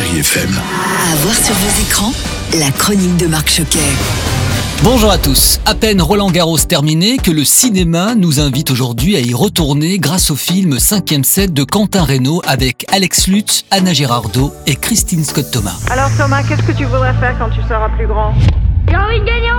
Chérie FM. À voir sur vos écrans, la chronique de Marc Choquet. Bonjour à tous. À peine Roland Garros terminé que le cinéma nous invite aujourd'hui à y retourner grâce au film 5e set de Quentin Reynaud avec Alex Lutz, Anna Girardot et Christine Scott Thomas. Alors Thomas, qu'est-ce que tu voudrais faire quand tu seras plus grand? J'ai envie de gagner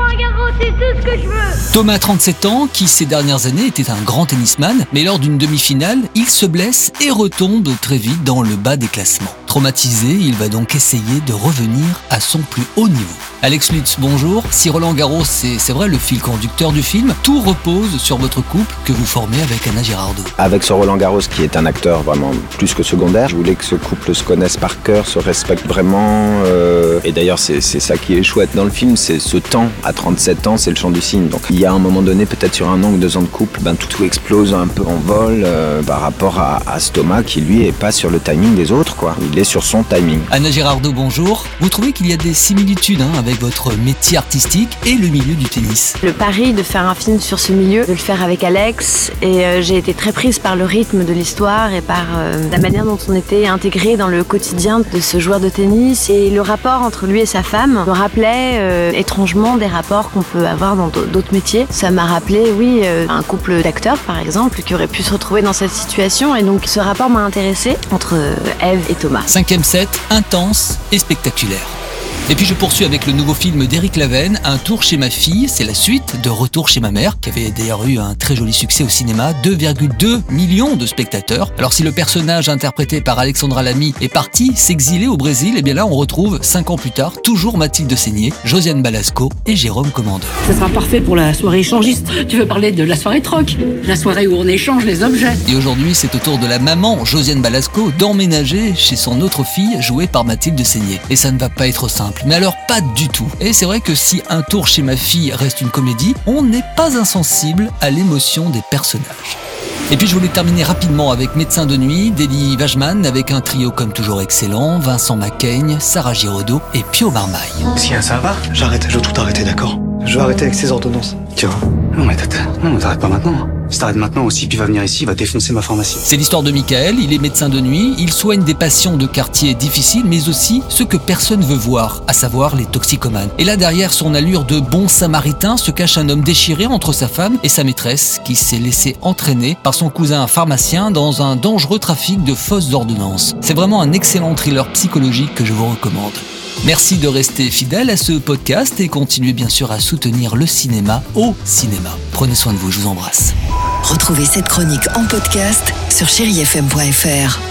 que je veux. Thomas, 37 ans, qui ces dernières années était un grand tennisman, mais lors d'une demi-finale, il se blesse et retombe très vite dans le bas des classements. Traumatisé, il va donc essayer de revenir à son plus haut niveau. Alex Lutz, bonjour. Si Roland Garros, c'est c'est vrai le fil conducteur du film, tout repose sur votre couple que vous formez avec Anna Girardot. Avec ce Roland Garros qui est un acteur vraiment plus que secondaire, je voulais que ce couple se connaisse par cœur, se respecte vraiment. euh, et d'ailleurs, c'est c'est ça qui est chouette dans le film, c'est ce temps. À 37 ans, c'est le chant du cygne. Donc il y a un moment donné, peut-être sur un an ou deux ans de couple, ben, tout, tout explose un peu en vol euh, par rapport à, à ce Thomas qui lui est pas sur le timing des autres. quoi. Il est sur son timing. Anna Girardot, bonjour. Vous trouvez qu'il y a des similitudes hein, avec votre métier artistique et le milieu du tennis? Le pari de faire un film sur ce milieu, de le faire avec Alex, et euh, j'ai été très prise par le rythme de l'histoire et par euh, la manière dont on était intégré dans le quotidien de ce joueur de tennis. Et le rapport lui et sa femme me rappelait euh, étrangement des rapports qu'on peut avoir dans d'au- d'autres métiers. Ça m'a rappelé, oui, euh, un couple d'acteurs par exemple qui aurait pu se retrouver dans cette situation. Et donc ce rapport m'a intéressée entre euh, Eve et Thomas. Cinquième set, intense et spectaculaire. Et puis je poursuis avec le nouveau film d'Éric Lavenne, Un tour chez ma fille. C'est la suite de Retour chez ma mère, qui avait d'ailleurs eu un très joli succès au cinéma, 2,2 millions de spectateurs. Alors si le personnage interprété par Alexandra Lamy est parti s'exiler au Brésil, et bien là on retrouve 5 ans plus tard toujours Mathilde Seigné, Josiane Balasco et Jérôme Commandeur. Ça sera parfait pour la soirée échangiste. Tu veux parler de la soirée troc La soirée où on échange les objets. Et aujourd'hui, c'est au tour de la maman, Josiane Balasco, d'emménager chez son autre fille, jouée par Mathilde Seigné. Et ça ne va pas être simple, mais alors pas du tout. Et c'est vrai que si un tour chez ma fille reste une comédie, on n'est pas insensible à l'émotion des personnages. Et puis je voulais terminer rapidement avec Médecin de nuit, Deli Vajman, avec un trio comme toujours excellent, Vincent Macaigne, Sarah Giraudot et Pio Marmaille. Tiens, ça va J'arrête, je veux tout arrêter, d'accord Je veux arrêter avec ces ordonnances. T'arrêtes, non, mais t'arrêtes pas maintenant. Si t'arrêtes maintenant aussi, puis va venir ici, il va défoncer ma pharmacie. C'est l'histoire de Michael, il est médecin de nuit, il soigne des patients de quartiers difficiles, mais aussi ceux que personne veut voir, à savoir les toxicomanes. Et là, derrière son allure de bon samaritain, se cache un homme déchiré entre sa femme et sa maîtresse, qui s'est laissé entraîner par son cousin pharmacien dans un dangereux trafic de fausses ordonnances. C'est vraiment un excellent thriller psychologique que je vous recommande. Merci de rester fidèle à ce podcast et continuez bien sûr à soutenir le cinéma au cinéma. Prenez soin de vous, je vous embrasse. Retrouvez cette chronique en podcast sur chérifm.fr.